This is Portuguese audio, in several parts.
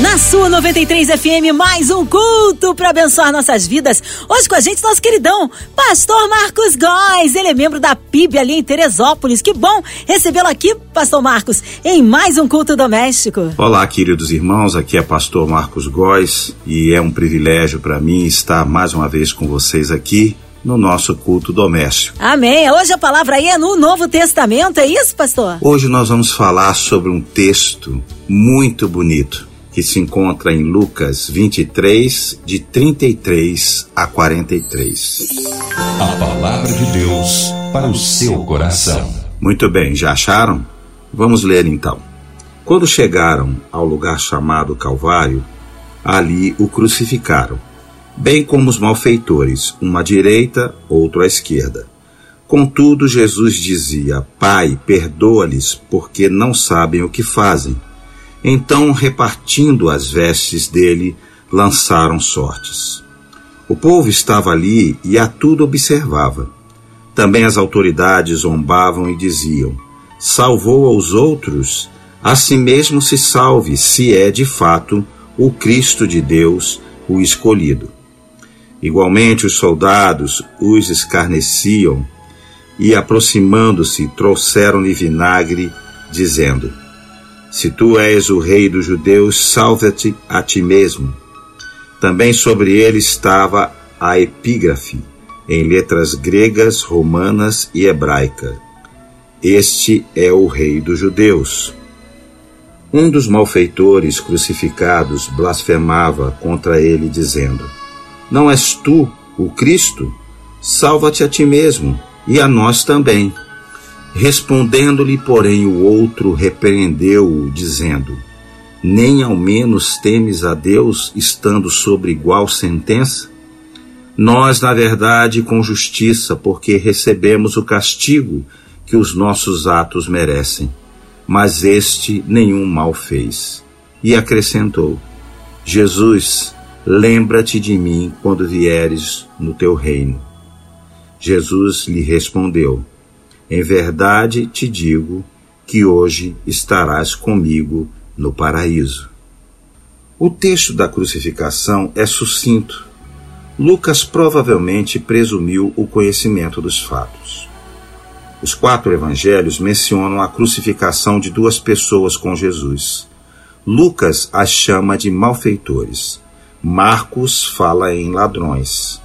Na sua 93 FM, mais um culto para abençoar nossas vidas. Hoje com a gente, nosso queridão, Pastor Marcos Góes. Ele é membro da PIB ali em Teresópolis. Que bom recebê-lo aqui, Pastor Marcos, em mais um culto doméstico. Olá, queridos irmãos. Aqui é Pastor Marcos Góes e é um privilégio para mim estar mais uma vez com vocês aqui no nosso culto doméstico. Amém. Hoje a palavra aí é no Novo Testamento, é isso, pastor? Hoje nós vamos falar sobre um texto muito bonito que se encontra em Lucas 23, de 33 a 43. A palavra de Deus para o seu coração. Muito bem, já acharam? Vamos ler então. Quando chegaram ao lugar chamado Calvário, ali o crucificaram, bem como os malfeitores, uma à direita, outro à esquerda. Contudo, Jesus dizia: Pai, perdoa-lhes, porque não sabem o que fazem. Então, repartindo as vestes dele, lançaram sortes. O povo estava ali e a tudo observava. Também as autoridades zombavam e diziam: Salvou aos outros, a si mesmo se salve, se é de fato o Cristo de Deus, o escolhido. Igualmente os soldados os escarneciam e, aproximando-se, trouxeram-lhe vinagre, dizendo: se tu és o rei dos judeus, salva-te a ti mesmo. Também sobre ele estava a epígrafe, em letras gregas, romanas e hebraica. Este é o rei dos judeus. Um dos malfeitores crucificados blasfemava contra ele, dizendo: Não és tu o Cristo? Salva-te a ti mesmo e a nós também. Respondendo-lhe, porém, o outro repreendeu-o, dizendo: Nem ao menos temes a Deus, estando sobre igual sentença? Nós, na verdade, com justiça, porque recebemos o castigo que os nossos atos merecem. Mas este nenhum mal fez. E acrescentou: Jesus, lembra-te de mim quando vieres no teu reino. Jesus lhe respondeu: em verdade te digo que hoje estarás comigo no paraíso. O texto da crucificação é sucinto. Lucas provavelmente presumiu o conhecimento dos fatos. Os quatro evangelhos mencionam a crucificação de duas pessoas com Jesus. Lucas as chama de malfeitores. Marcos fala em ladrões.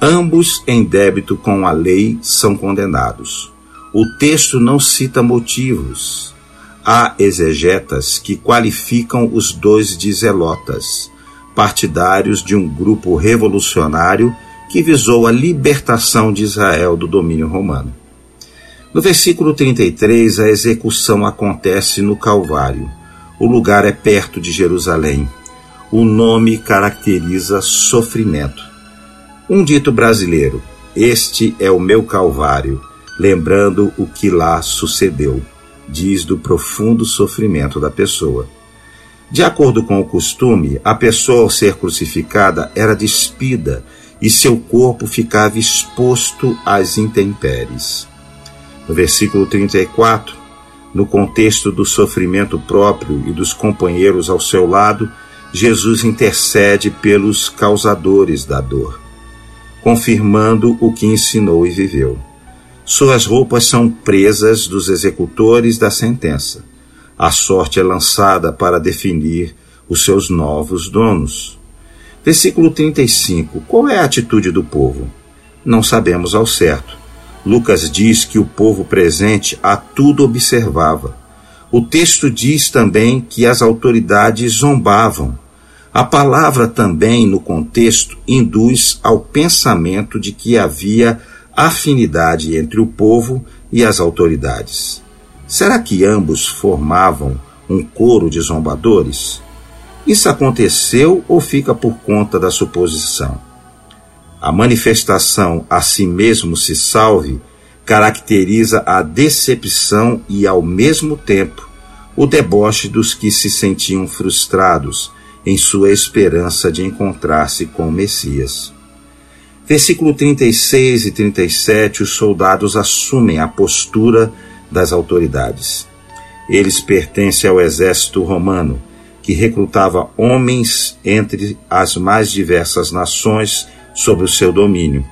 Ambos, em débito com a lei, são condenados. O texto não cita motivos. Há exegetas que qualificam os dois de zelotas, partidários de um grupo revolucionário que visou a libertação de Israel do domínio romano. No versículo 33, a execução acontece no Calvário. O lugar é perto de Jerusalém. O nome caracteriza sofrimento. Um dito brasileiro: Este é o meu Calvário lembrando o que lá sucedeu, diz do profundo sofrimento da pessoa. De acordo com o costume, a pessoa ao ser crucificada era despida e seu corpo ficava exposto às intempéries. No versículo 34, no contexto do sofrimento próprio e dos companheiros ao seu lado, Jesus intercede pelos causadores da dor, confirmando o que ensinou e viveu. Suas roupas são presas dos executores da sentença. A sorte é lançada para definir os seus novos donos. Versículo 35. Qual é a atitude do povo? Não sabemos ao certo. Lucas diz que o povo presente a tudo observava. O texto diz também que as autoridades zombavam. A palavra também, no contexto, induz ao pensamento de que havia afinidade entre o povo e as autoridades. Será que ambos formavam um coro de zombadores? Isso aconteceu ou fica por conta da suposição? A manifestação a si mesmo se salve caracteriza a decepção e, ao mesmo tempo, o deboche dos que se sentiam frustrados em sua esperança de encontrar-se com o Messias. Versículo 36 e 37, os soldados assumem a postura das autoridades. Eles pertencem ao exército romano, que recrutava homens entre as mais diversas nações sob o seu domínio.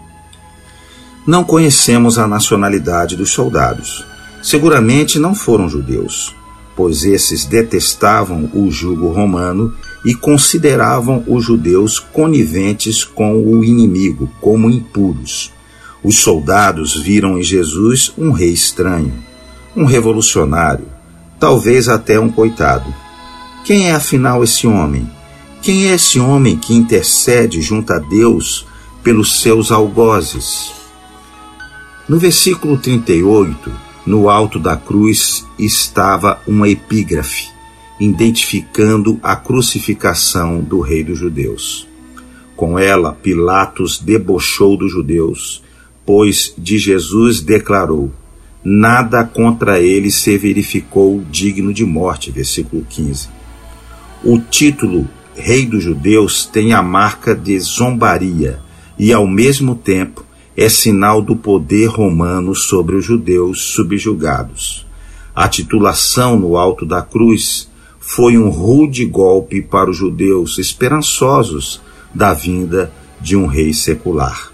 Não conhecemos a nacionalidade dos soldados. Seguramente não foram judeus, pois esses detestavam o jugo romano e consideravam os judeus coniventes com o inimigo, como impuros. Os soldados viram em Jesus um rei estranho, um revolucionário, talvez até um coitado. Quem é afinal esse homem? Quem é esse homem que intercede junto a Deus pelos seus algozes? No versículo 38, no alto da cruz estava uma epígrafe identificando a crucificação do rei dos judeus. Com ela, Pilatos debochou dos judeus, pois de Jesus declarou: Nada contra ele se verificou digno de morte. Versículo 15. O título Rei dos Judeus tem a marca de zombaria e, ao mesmo tempo, é sinal do poder romano sobre os judeus subjugados. A titulação no alto da cruz foi um rude golpe para os judeus esperançosos da vinda de um rei secular.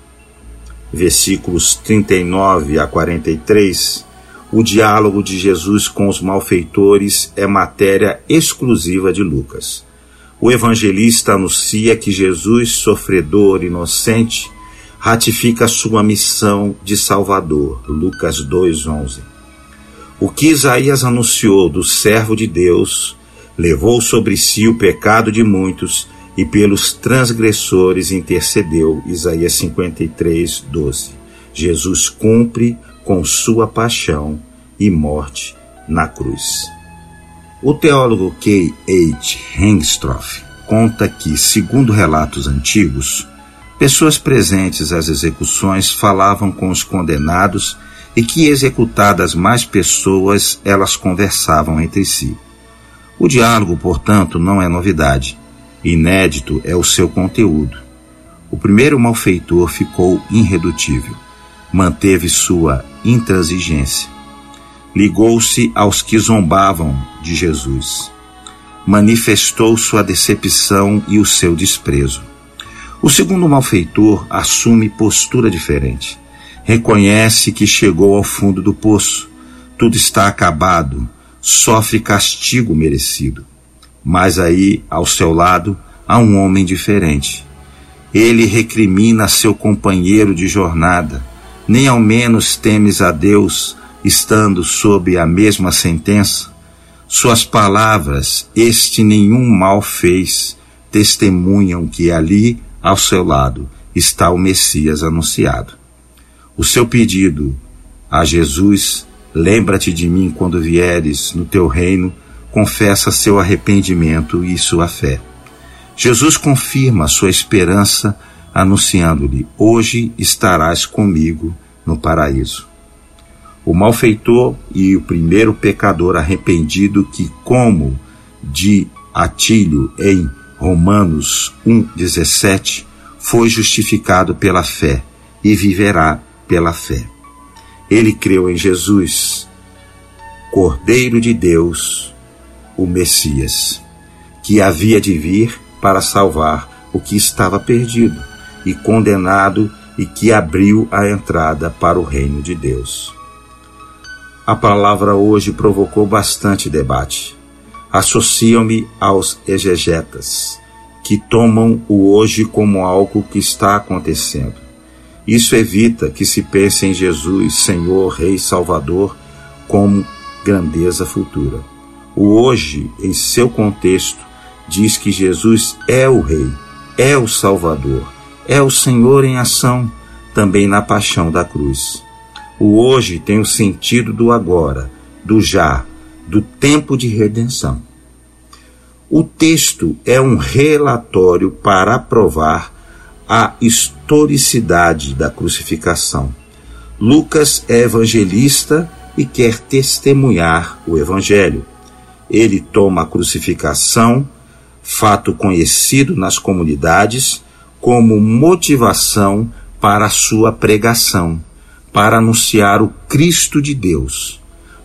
Versículos 39 a 43 o diálogo de Jesus com os malfeitores é matéria exclusiva de Lucas. O evangelista anuncia que Jesus, sofredor inocente, ratifica sua missão de Salvador. Lucas 2:11. O que Isaías anunciou do servo de Deus levou sobre si o pecado de muitos e pelos transgressores intercedeu. Isaías 53:12. Jesus cumpre com sua paixão e morte na cruz. O teólogo K. H. Hengstroff conta que, segundo relatos antigos, pessoas presentes às execuções falavam com os condenados e que, executadas mais pessoas, elas conversavam entre si. O diálogo, portanto, não é novidade. Inédito é o seu conteúdo. O primeiro malfeitor ficou irredutível manteve sua intransigência. Ligou-se aos que zombavam de Jesus. Manifestou sua decepção e o seu desprezo. O segundo malfeitor assume postura diferente. Reconhece que chegou ao fundo do poço. Tudo está acabado. Sofre castigo merecido. Mas aí, ao seu lado, há um homem diferente. Ele recrimina seu companheiro de jornada nem ao menos temes a Deus, estando sob a mesma sentença? Suas palavras, este nenhum mal fez, testemunham que ali, ao seu lado, está o Messias anunciado. O seu pedido a Jesus, lembra-te de mim quando vieres no teu reino, confessa seu arrependimento e sua fé. Jesus confirma sua esperança anunciando-lhe: Hoje estarás comigo no paraíso. O malfeitor e o primeiro pecador arrependido, que, como de Atílio em Romanos 1,17, foi justificado pela fé e viverá pela fé. Ele creu em Jesus, Cordeiro de Deus, o Messias, que havia de vir para salvar o que estava perdido e condenado e que abriu a entrada para o reino de Deus. A palavra hoje provocou bastante debate. Associam-me aos exegetas, que tomam o hoje como algo que está acontecendo. Isso evita que se pense em Jesus, Senhor, Rei, Salvador, como grandeza futura. O hoje, em seu contexto, diz que Jesus é o Rei, é o Salvador, é o Senhor em ação também na paixão da cruz. O hoje tem o sentido do agora, do já, do tempo de redenção. O texto é um relatório para provar a historicidade da crucificação. Lucas é evangelista e quer testemunhar o evangelho. Ele toma a crucificação, fato conhecido nas comunidades, como motivação para a sua pregação, para anunciar o Cristo de Deus.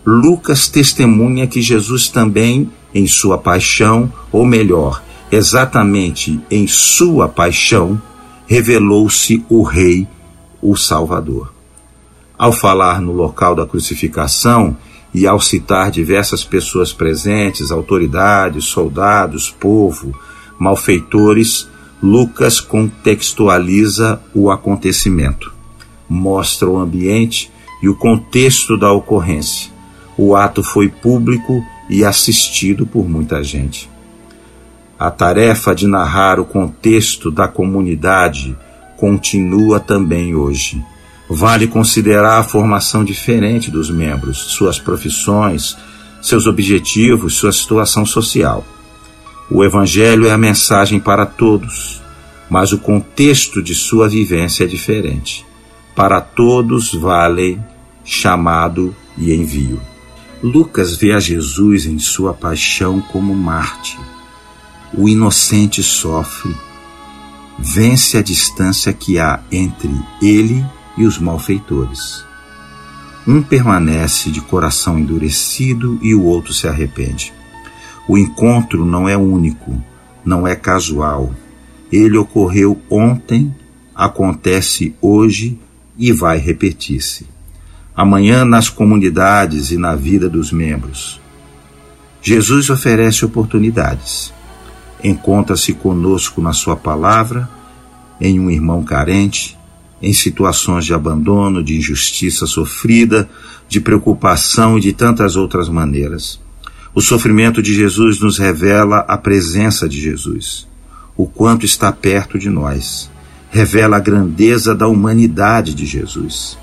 Lucas testemunha que Jesus também, em sua paixão, ou melhor, exatamente em sua paixão, revelou-se o Rei, o Salvador. Ao falar no local da crucificação e ao citar diversas pessoas presentes, autoridades, soldados, povo, malfeitores, Lucas contextualiza o acontecimento, mostra o ambiente e o contexto da ocorrência. O ato foi público e assistido por muita gente. A tarefa de narrar o contexto da comunidade continua também hoje. Vale considerar a formação diferente dos membros, suas profissões, seus objetivos, sua situação social. O Evangelho é a mensagem para todos, mas o contexto de sua vivência é diferente. Para todos vale chamado e envio. Lucas vê a Jesus em sua paixão como mártir o inocente sofre, vence a distância que há entre ele e os malfeitores. Um permanece de coração endurecido e o outro se arrepende. O encontro não é único, não é casual. Ele ocorreu ontem, acontece hoje e vai repetir-se. Amanhã nas comunidades e na vida dos membros. Jesus oferece oportunidades encontra-se conosco na Sua palavra, em um irmão carente, em situações de abandono, de injustiça sofrida, de preocupação e de tantas outras maneiras. O sofrimento de Jesus nos revela a presença de Jesus, o quanto está perto de nós, revela a grandeza da humanidade de Jesus.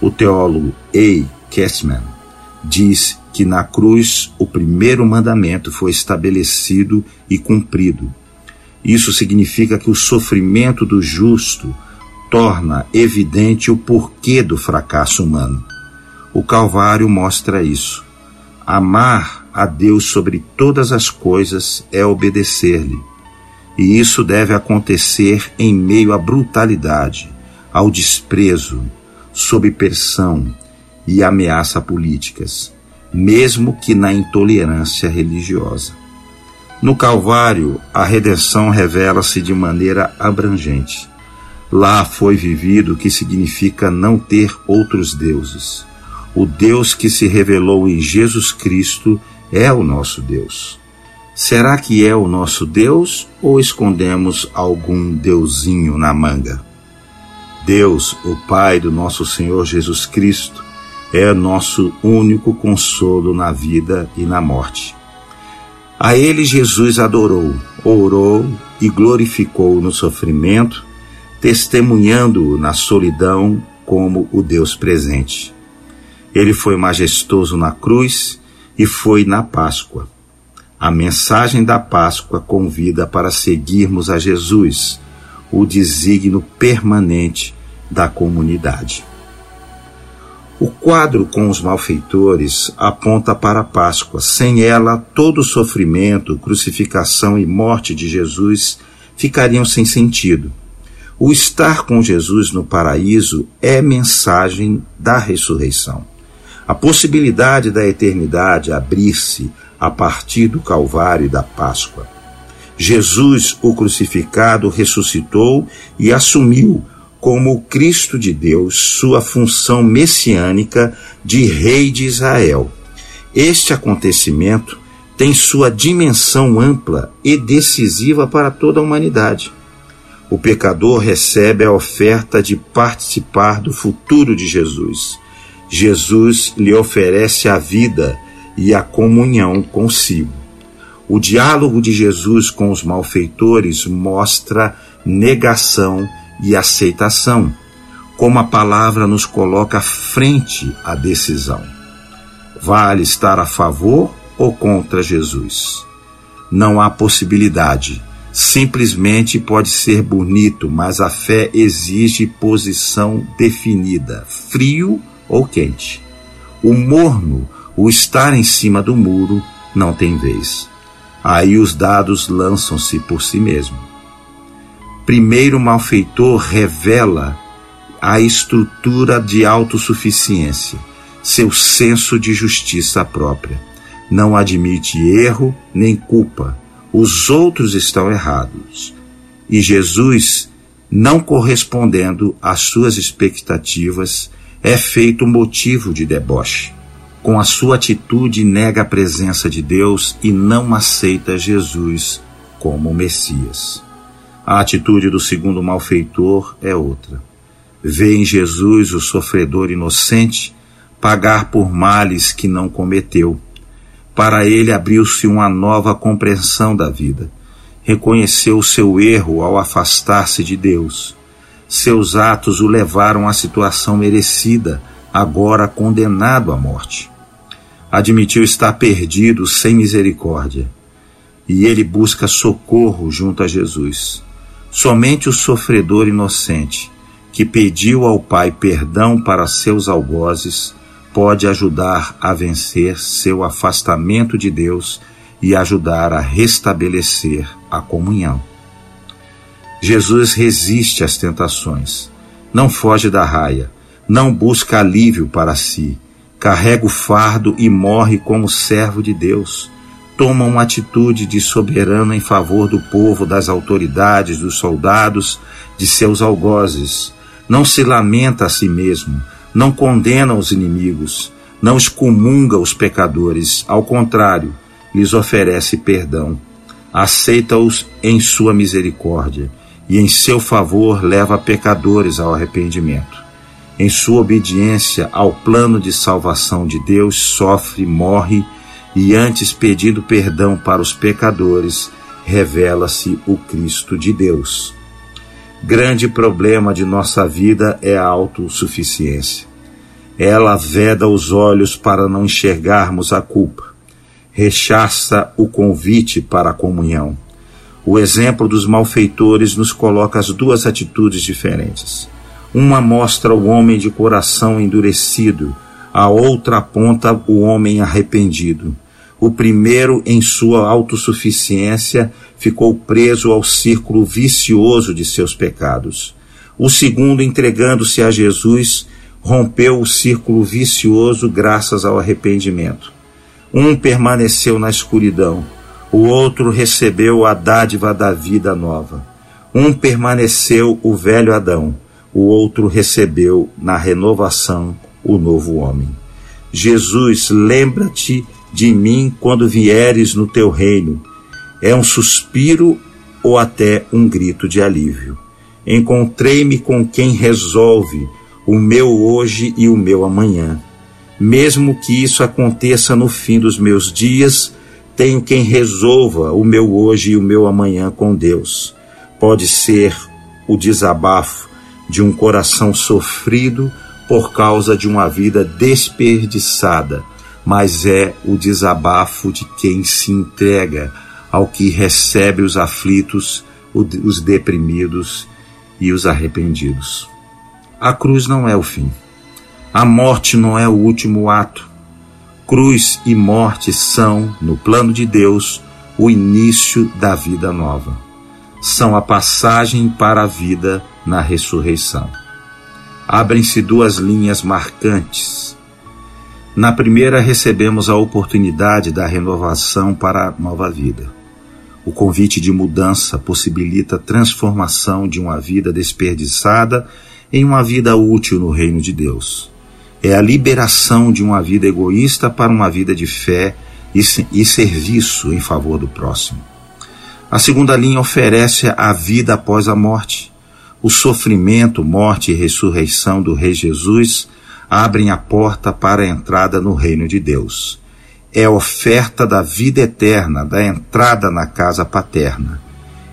O teólogo A. Kessman diz que na cruz o primeiro mandamento foi estabelecido e cumprido. Isso significa que o sofrimento do justo torna evidente o porquê do fracasso humano. O Calvário mostra isso. Amar a Deus sobre todas as coisas é obedecer-lhe. E isso deve acontecer em meio à brutalidade, ao desprezo, sob pressão e ameaça políticas mesmo que na intolerância religiosa. No Calvário, a redenção revela-se de maneira abrangente. Lá foi vivido o que significa não ter outros deuses. O Deus que se revelou em Jesus Cristo é o nosso Deus. Será que é o nosso Deus ou escondemos algum deusinho na manga? Deus, o Pai do nosso Senhor Jesus Cristo, é nosso único consolo na vida e na morte. A ele Jesus adorou, orou e glorificou no sofrimento, testemunhando-o na solidão como o Deus presente. Ele foi majestoso na cruz e foi na Páscoa. A mensagem da Páscoa convida para seguirmos a Jesus, o desígnio permanente da comunidade. O quadro com os malfeitores aponta para a Páscoa. Sem ela, todo o sofrimento, crucificação e morte de Jesus ficariam sem sentido. O estar com Jesus no paraíso é mensagem da ressurreição. A possibilidade da eternidade abrir-se a partir do Calvário e da Páscoa. Jesus, o crucificado, ressuscitou e assumiu como o Cristo de Deus sua função messiânica de Rei de Israel. Este acontecimento tem sua dimensão ampla e decisiva para toda a humanidade. O pecador recebe a oferta de participar do futuro de Jesus. Jesus lhe oferece a vida e a comunhão consigo. O diálogo de Jesus com os malfeitores mostra negação e aceitação, como a palavra nos coloca frente à decisão. Vale estar a favor ou contra Jesus? Não há possibilidade. Simplesmente pode ser bonito, mas a fé exige posição definida, frio ou quente. O morno, o estar em cima do muro, não tem vez. Aí os dados lançam-se por si mesmo primeiro malfeitor revela a estrutura de autossuficiência, seu senso de justiça própria. Não admite erro nem culpa. Os outros estão errados. E Jesus, não correspondendo às suas expectativas, é feito motivo de deboche. Com a sua atitude, nega a presença de Deus e não aceita Jesus como Messias. A atitude do segundo malfeitor é outra. Vê em Jesus o sofredor inocente pagar por males que não cometeu. Para ele abriu-se uma nova compreensão da vida. Reconheceu o seu erro ao afastar-se de Deus. Seus atos o levaram à situação merecida, agora condenado à morte. Admitiu estar perdido sem misericórdia. E ele busca socorro junto a Jesus. Somente o sofredor inocente, que pediu ao Pai perdão para seus algozes, pode ajudar a vencer seu afastamento de Deus e ajudar a restabelecer a comunhão. Jesus resiste às tentações, não foge da raia, não busca alívio para si, carrega o fardo e morre como servo de Deus. Toma uma atitude de soberano em favor do povo, das autoridades, dos soldados, de seus algozes. Não se lamenta a si mesmo, não condena os inimigos, não excomunga os pecadores, ao contrário, lhes oferece perdão. Aceita-os em sua misericórdia e em seu favor leva pecadores ao arrependimento. Em sua obediência ao plano de salvação de Deus, sofre, morre e, antes pedindo perdão para os pecadores, revela-se o Cristo de Deus. Grande problema de nossa vida é a autossuficiência. Ela veda os olhos para não enxergarmos a culpa. Rechaça o convite para a comunhão. O exemplo dos malfeitores nos coloca as duas atitudes diferentes. Uma mostra o homem de coração endurecido, a outra aponta o homem arrependido. O primeiro, em sua autossuficiência, ficou preso ao círculo vicioso de seus pecados. O segundo, entregando-se a Jesus, rompeu o círculo vicioso graças ao arrependimento. Um permaneceu na escuridão, o outro recebeu a dádiva da vida nova. Um permaneceu o velho Adão, o outro recebeu na renovação o novo homem. Jesus, lembra-te de mim quando vieres no teu reino. É um suspiro ou até um grito de alívio. Encontrei-me com quem resolve o meu hoje e o meu amanhã. Mesmo que isso aconteça no fim dos meus dias, tenho quem resolva o meu hoje e o meu amanhã com Deus. Pode ser o desabafo de um coração sofrido por causa de uma vida desperdiçada mas é o desabafo de quem se entrega ao que recebe os aflitos, os deprimidos e os arrependidos. A cruz não é o fim. A morte não é o último ato. Cruz e morte são, no plano de Deus, o início da vida nova. São a passagem para a vida na ressurreição. Abrem-se duas linhas marcantes na primeira, recebemos a oportunidade da renovação para a nova vida. O convite de mudança possibilita a transformação de uma vida desperdiçada em uma vida útil no reino de Deus. É a liberação de uma vida egoísta para uma vida de fé e, e serviço em favor do próximo. A segunda linha oferece a vida após a morte. O sofrimento, morte e ressurreição do Rei Jesus abrem a porta para a entrada no reino de Deus. É a oferta da vida eterna, da entrada na casa paterna.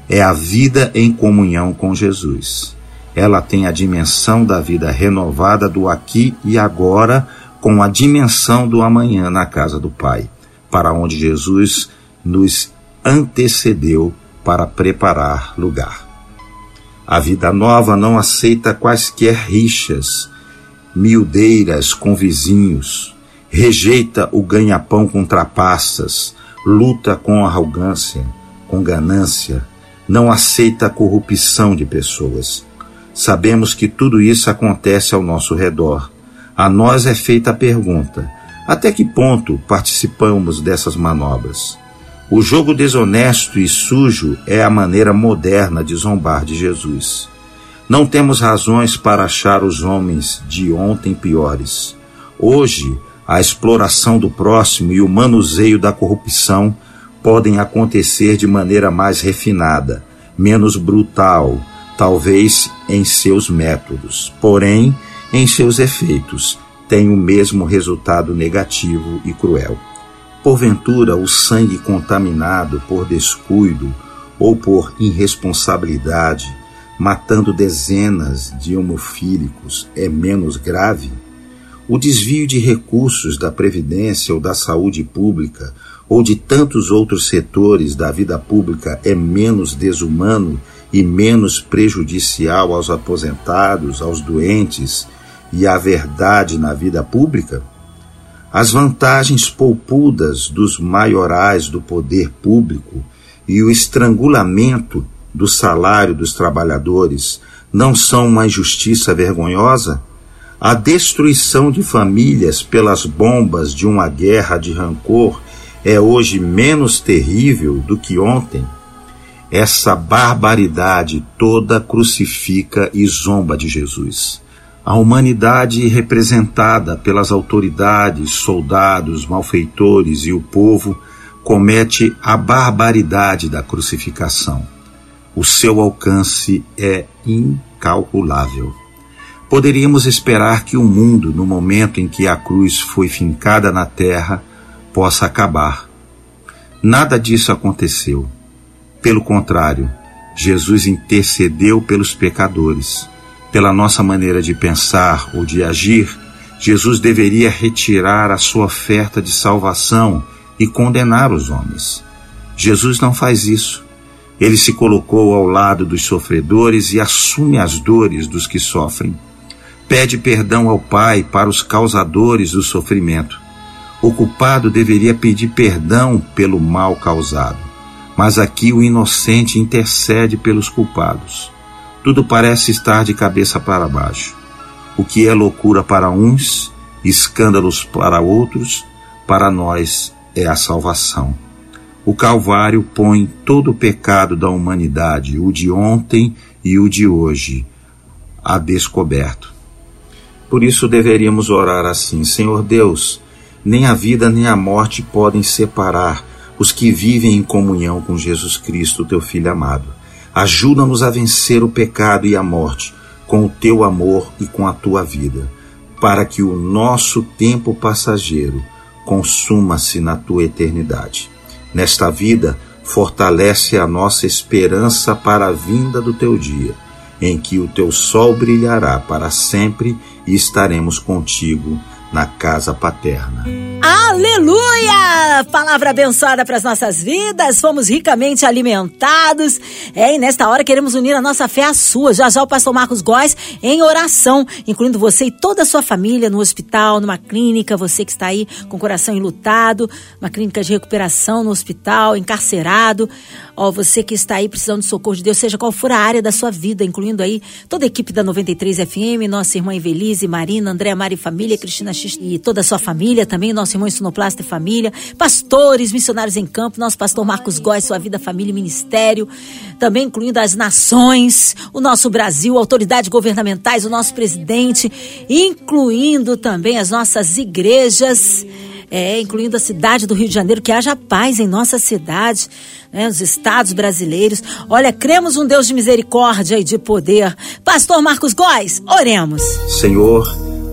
É a vida em comunhão com Jesus. Ela tem a dimensão da vida renovada do aqui e agora, com a dimensão do amanhã na casa do Pai, para onde Jesus nos antecedeu para preparar lugar. A vida nova não aceita quaisquer rixas, miudeiras com vizinhos, rejeita o ganha-pão com trapaças, luta com arrogância, com ganância, não aceita a corrupção de pessoas. Sabemos que tudo isso acontece ao nosso redor. A nós é feita a pergunta: até que ponto participamos dessas manobras? O jogo desonesto e sujo é a maneira moderna de zombar de Jesus. Não temos razões para achar os homens de ontem piores. Hoje, a exploração do próximo e o manuseio da corrupção podem acontecer de maneira mais refinada, menos brutal, talvez em seus métodos, porém, em seus efeitos, tem o mesmo resultado negativo e cruel. Porventura, o sangue contaminado por descuido ou por irresponsabilidade, matando dezenas de homofílicos, é menos grave? O desvio de recursos da Previdência ou da saúde pública ou de tantos outros setores da vida pública é menos desumano e menos prejudicial aos aposentados, aos doentes e à verdade na vida pública? as vantagens poupudas dos maiorais do poder público e o estrangulamento do salário dos trabalhadores não são uma injustiça vergonhosa? A destruição de famílias pelas bombas de uma guerra de rancor é hoje menos terrível do que ontem? Essa barbaridade toda crucifica e zomba de Jesus. A humanidade representada pelas autoridades, soldados, malfeitores e o povo comete a barbaridade da crucificação. O seu alcance é incalculável. Poderíamos esperar que o mundo, no momento em que a cruz foi fincada na terra, possa acabar. Nada disso aconteceu. Pelo contrário, Jesus intercedeu pelos pecadores pela nossa maneira de pensar ou de agir, Jesus deveria retirar a sua oferta de salvação e condenar os homens. Jesus não faz isso. Ele se colocou ao lado dos sofredores e assume as dores dos que sofrem. Pede perdão ao Pai para os causadores do sofrimento. O culpado deveria pedir perdão pelo mal causado, mas aqui o inocente intercede pelos culpados tudo parece estar de cabeça para baixo. O que é loucura para uns, escândalos para outros, para nós é a salvação. O Calvário põe todo o pecado da humanidade, o de ontem e o de hoje, a descoberto. Por isso deveríamos orar assim: Senhor Deus, nem a vida nem a morte podem separar os que vivem em comunhão com Jesus Cristo, teu Filho amado. Ajuda-nos a vencer o pecado e a morte com o teu amor e com a tua vida, para que o nosso tempo passageiro consuma-se na tua eternidade. Nesta vida, fortalece a nossa esperança para a vinda do teu dia, em que o teu sol brilhará para sempre e estaremos contigo na casa paterna. Aleluia! Palavra abençoada para as nossas vidas, fomos ricamente alimentados. É, e nesta hora queremos unir a nossa fé à sua. Já já o pastor Marcos Góes em oração, incluindo você e toda a sua família no hospital, numa clínica, você que está aí com o coração enlutado, uma clínica de recuperação no hospital, encarcerado. Ó, você que está aí precisando de socorro de Deus, seja qual for a área da sua vida, incluindo aí toda a equipe da 93 FM, nossa irmã Evelise, Marina, André, Mari Família, Cristina X e toda a sua família também, nosso irmão Sonoplasta e Família, pastores, missionários em campo, nosso pastor Marcos Góes, sua vida, família e ministério, também incluindo as nações, o nosso Brasil, autoridades governamentais, o nosso presidente, incluindo também as nossas igrejas é, incluindo a cidade do Rio de Janeiro, que haja paz em nossa cidade, né, os estados brasileiros. Olha, cremos um Deus de misericórdia e de poder. Pastor Marcos Góes, oremos. Senhor,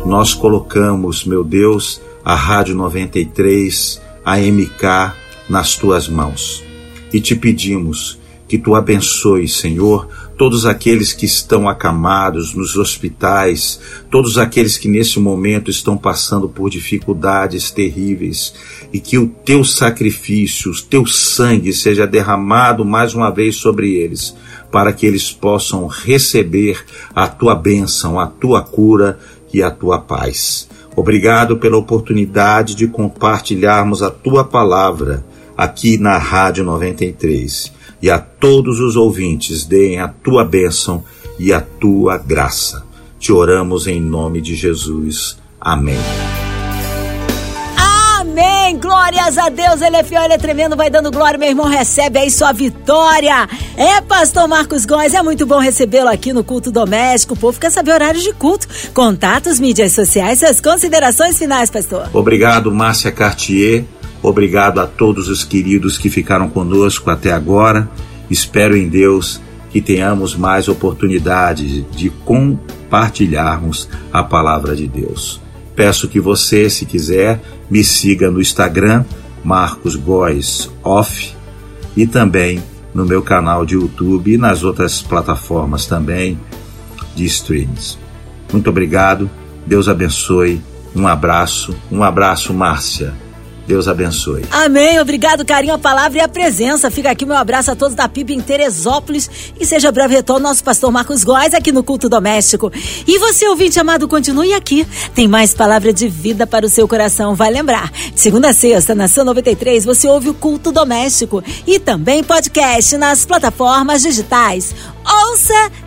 nós colocamos, meu Deus, a Rádio 93, a MK, nas tuas mãos. E te pedimos que tu abençoe, Senhor, todos aqueles que estão acamados nos hospitais, todos aqueles que nesse momento estão passando por dificuldades terríveis, e que o teu sacrifício, o teu sangue seja derramado mais uma vez sobre eles, para que eles possam receber a tua bênção, a tua cura e a tua paz. Obrigado pela oportunidade de compartilharmos a tua palavra aqui na Rádio 93 e a todos os ouvintes deem a tua bênção e a tua graça. Te oramos em nome de Jesus. Amém. Amém. Glórias a Deus. Ele é fiel, ele é tremendo. Vai dando glória, meu irmão. Recebe aí sua vitória. É, pastor Marcos Góes. É muito bom recebê-lo aqui no culto doméstico. O povo quer saber horários de culto, contatos, mídias sociais, suas considerações finais, pastor. Obrigado, Márcia Cartier. Obrigado a todos os queridos que ficaram conosco até agora. Espero em Deus que tenhamos mais oportunidades de compartilharmos a palavra de Deus. Peço que você, se quiser, me siga no Instagram, Marcos Góes Off, e também no meu canal de YouTube e nas outras plataformas também de streams. Muito obrigado, Deus abençoe, um abraço, um abraço, Márcia. Deus abençoe. Amém. Obrigado, carinho, a palavra e a presença. Fica aqui meu abraço a todos da PIB em Teresópolis e seja breve retorno nosso pastor Marcos Góes aqui no Culto Doméstico. E você, ouvinte amado, continue aqui. Tem mais palavra de vida para o seu coração. Vai lembrar. De segunda a sexta, na São 93, você ouve o Culto Doméstico e também podcast nas plataformas digitais. Ouça